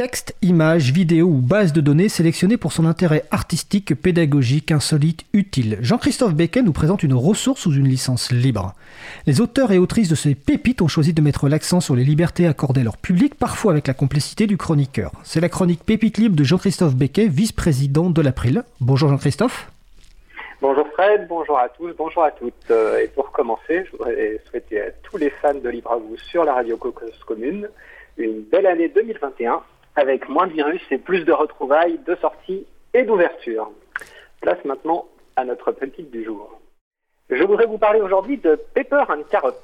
Texte, images, vidéos ou bases de données sélectionnées pour son intérêt artistique, pédagogique, insolite, utile. Jean-Christophe Becquet nous présente une ressource sous une licence libre. Les auteurs et autrices de ces pépites ont choisi de mettre l'accent sur les libertés accordées à leur public, parfois avec la complicité du chroniqueur. C'est la chronique Pépite libre de Jean-Christophe Becquet, vice-président de l'April. Bonjour Jean-Christophe. Bonjour Fred, bonjour à tous, bonjour à toutes. Euh, et pour commencer, je voudrais souhaiter à tous les fans de Libre à vous sur la radio Cocos Commune une belle année 2021 avec moins de virus et plus de retrouvailles, de sorties et d'ouverture. Place maintenant à notre petite du jour. Je voudrais vous parler aujourd'hui de Paper and Carrot.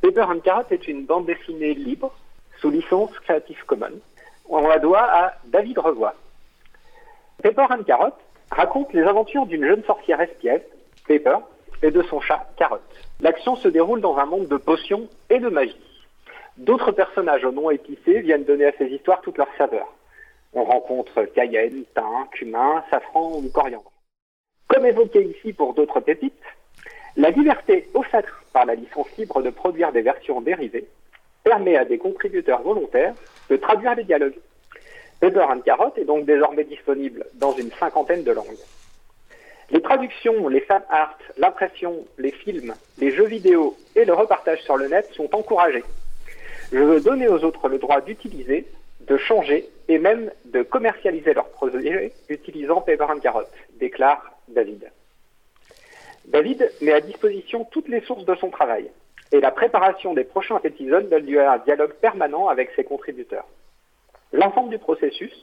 Paper and Carrot est une bande dessinée libre sous licence Creative Commons. On la doit à David Revoy. Paper and Carrot raconte les aventures d'une jeune sorcière espiègle, Paper, et de son chat, Carrot. L'action se déroule dans un monde de potions et de magie. D'autres personnages au nom épicé viennent donner à ces histoires toute leur saveur. On rencontre cayenne, thym, cumin, safran ou coriandre. Comme évoqué ici pour d'autres pépites, la liberté offerte par la licence libre de produire des versions dérivées permet à des contributeurs volontaires de traduire les dialogues. Paper and Carrot est donc désormais disponible dans une cinquantaine de langues. Les traductions, les fan art, l'impression, les films, les jeux vidéo et le repartage sur le net sont encouragés. Je veux donner aux autres le droit d'utiliser, de changer et même de commercialiser leurs projets utilisant and Carrot, déclare David. David met à disposition toutes les sources de son travail et la préparation des prochains épisodes donne lieu à un dialogue permanent avec ses contributeurs. L'ensemble du processus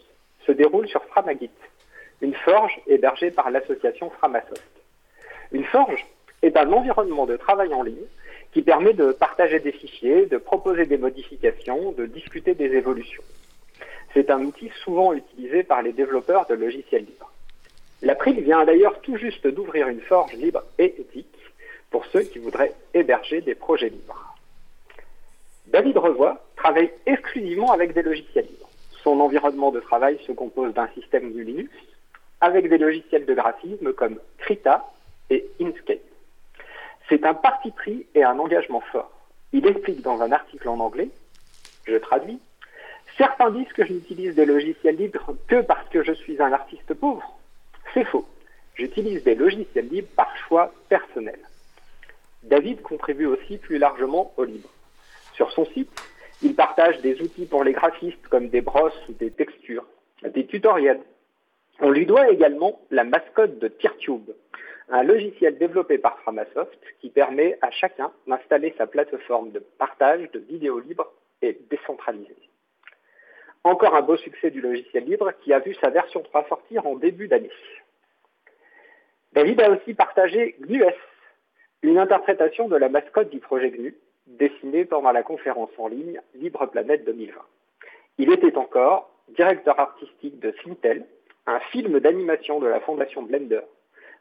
se déroule sur Framagit, une forge hébergée par l'association Framasoft. Une forge est un environnement de travail en ligne qui permet de partager des fichiers, de proposer des modifications, de discuter des évolutions. C'est un outil souvent utilisé par les développeurs de logiciels libres. L'April vient d'ailleurs tout juste d'ouvrir une forge libre et éthique pour ceux qui voudraient héberger des projets libres. David Revoy travaille exclusivement avec des logiciels libres. Son environnement de travail se compose d'un système du Linux avec des logiciels de graphisme comme Krita et Inkscape. C'est un parti pris et un engagement fort. Il explique dans un article en anglais, je traduis, Certains disent que je n'utilise des logiciels libres que parce que je suis un artiste pauvre. C'est faux. J'utilise des logiciels libres par choix personnel. David contribue aussi plus largement au libre. Sur son site, il partage des outils pour les graphistes comme des brosses ou des textures, des tutoriels. On lui doit également la mascotte de TearTube, un logiciel développé par Framasoft qui permet à chacun d'installer sa plateforme de partage de vidéos libres et décentralisées. Encore un beau succès du logiciel libre qui a vu sa version 3 sortir en début d'année. David a aussi partagé GNUS, une interprétation de la mascotte du projet GNU, dessinée pendant la conférence en ligne Libre Planète 2020. Il était encore directeur artistique de Sintel, un film d'animation de la fondation Blender,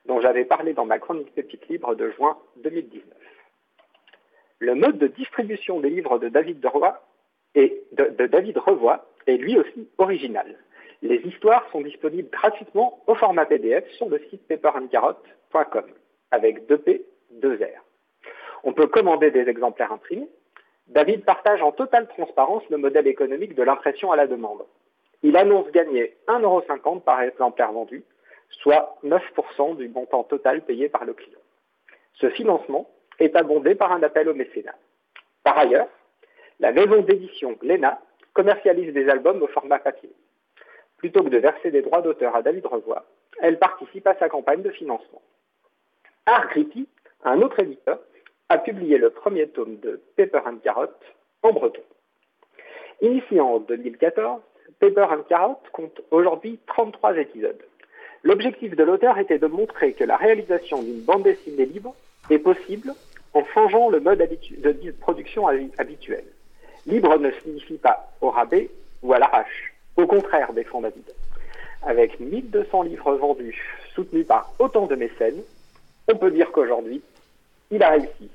dont j'avais parlé dans ma chronique Pépite Libre de juin 2019. Le mode de distribution des livres de David, et de, David Revoy est lui aussi original. Les histoires sont disponibles gratuitement au format PDF sur le site paperandcarrot.com avec 2P, 2R. On peut commander des exemplaires imprimés. David partage en totale transparence le modèle économique de l'impression à la demande. Il annonce gagner 1,50€ par exemplaire vendu soit 9% du montant total payé par le client. Ce financement est abondé par un appel au mécénat. Par ailleurs, la maison d'édition Glénat commercialise des albums au format papier. Plutôt que de verser des droits d'auteur à David Revoy, elle participe à sa campagne de financement. Art Grippy, un autre éditeur, a publié le premier tome de Paper and Carrot en breton. Initié en 2014, Paper and Carrot compte aujourd'hui 33 épisodes. L'objectif de l'auteur était de montrer que la réalisation d'une bande dessinée libre est possible en changeant le mode de production habituel. Libre ne signifie pas au rabais ou à l'arrache. Au contraire, défend David. Avec 1200 livres vendus, soutenus par autant de mécènes, on peut dire qu'aujourd'hui, il a réussi.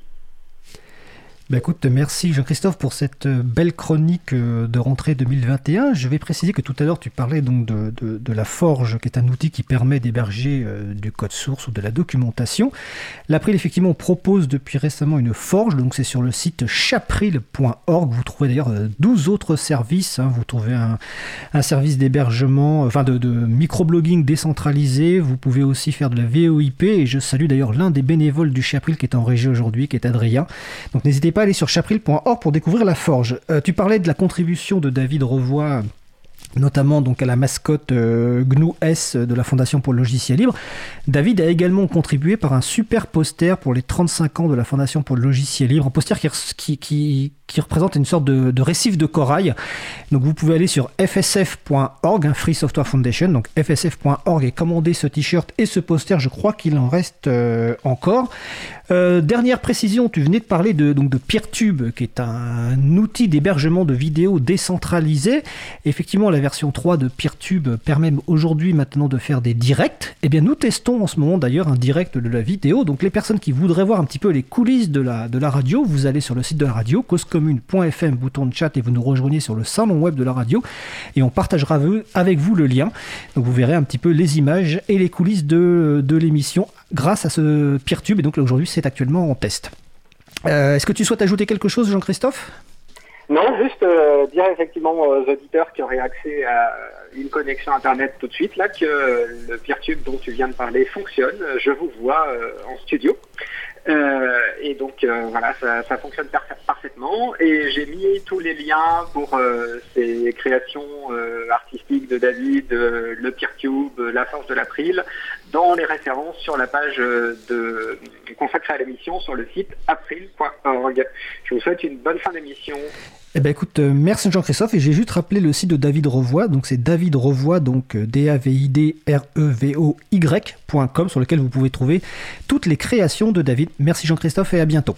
Bah écoute, merci Jean-Christophe pour cette euh, belle chronique euh, de rentrée 2021. Je vais préciser que tout à l'heure tu parlais donc de, de, la Forge, qui est un outil qui permet d'héberger euh, du code source ou de la documentation. L'April effectivement propose depuis récemment une Forge, donc c'est sur le site chapril.org. Vous trouvez d'ailleurs 12 autres services. Hein. Vous trouvez un, un service d'hébergement, enfin de, de microblogging décentralisé. Vous pouvez aussi faire de la VOIP et je salue d'ailleurs l'un des bénévoles du Chapril qui est en régie aujourd'hui, qui est Adrien. Donc n'hésitez pas aller sur chapril.org pour découvrir la forge. Euh, tu parlais de la contribution de David Revoy notamment donc à la mascotte euh, GNU S de la Fondation pour le logiciel libre. David a également contribué par un super poster pour les 35 ans de la Fondation pour le logiciel libre, un poster qui, qui, représente une sorte de, récif de corail. Vous pouvez aller sur fsf.org, hein, Free Software Foundation, donc fsf.org et commander ce t-shirt et ce poster, je crois qu'il en reste euh, encore. Euh, dernière précision, tu venais de parler de, donc de PeerTube, qui est un outil d'hébergement de vidéos décentralisé. Effectivement, version 3 de PeerTube permet aujourd'hui maintenant de faire des directs. Eh bien, nous testons en ce moment d'ailleurs un direct de la vidéo. Donc les personnes qui voudraient voir un petit peu les coulisses de la, radio, vous allez sur le site de la radio, causecommune.fm, bouton de chat, et vous nous rejoignez sur le salon web de la radio. Et on partagera avec vous le lien. Donc vous verrez un petit peu les images et les coulisses de, de l'émission grâce à ce PeerTube. Et donc là aujourd'hui, c'est actuellement en test. Euh, est-ce que tu souhaites ajouter quelque chose, Jean-Christophe? Non, juste euh, dire effectivement aux auditeurs qui auraient accès à une connexion Internet tout de suite, là, que le PeerTube dont tu viens de parler fonctionne. Je vous vois euh, en studio. Euh, et donc euh, voilà, ça, ça, fonctionne parfaitement. Et j'ai mis tous les liens pour euh, ces créations artistiques de David, le PeerTube, la force de l'April, dans les références sur la page de, consacrée à l'émission sur le site april.org. Je vous souhaite une bonne fin d'émission. Eh ben écoute, merci Jean-Christophe et j'ai juste rappelé le site de David Revoy, donc c'est David Revoy, donc D A V I D R E V O Y.com sur lequel vous pouvez trouver toutes les créations de David. Merci Jean-Christophe et à bientôt.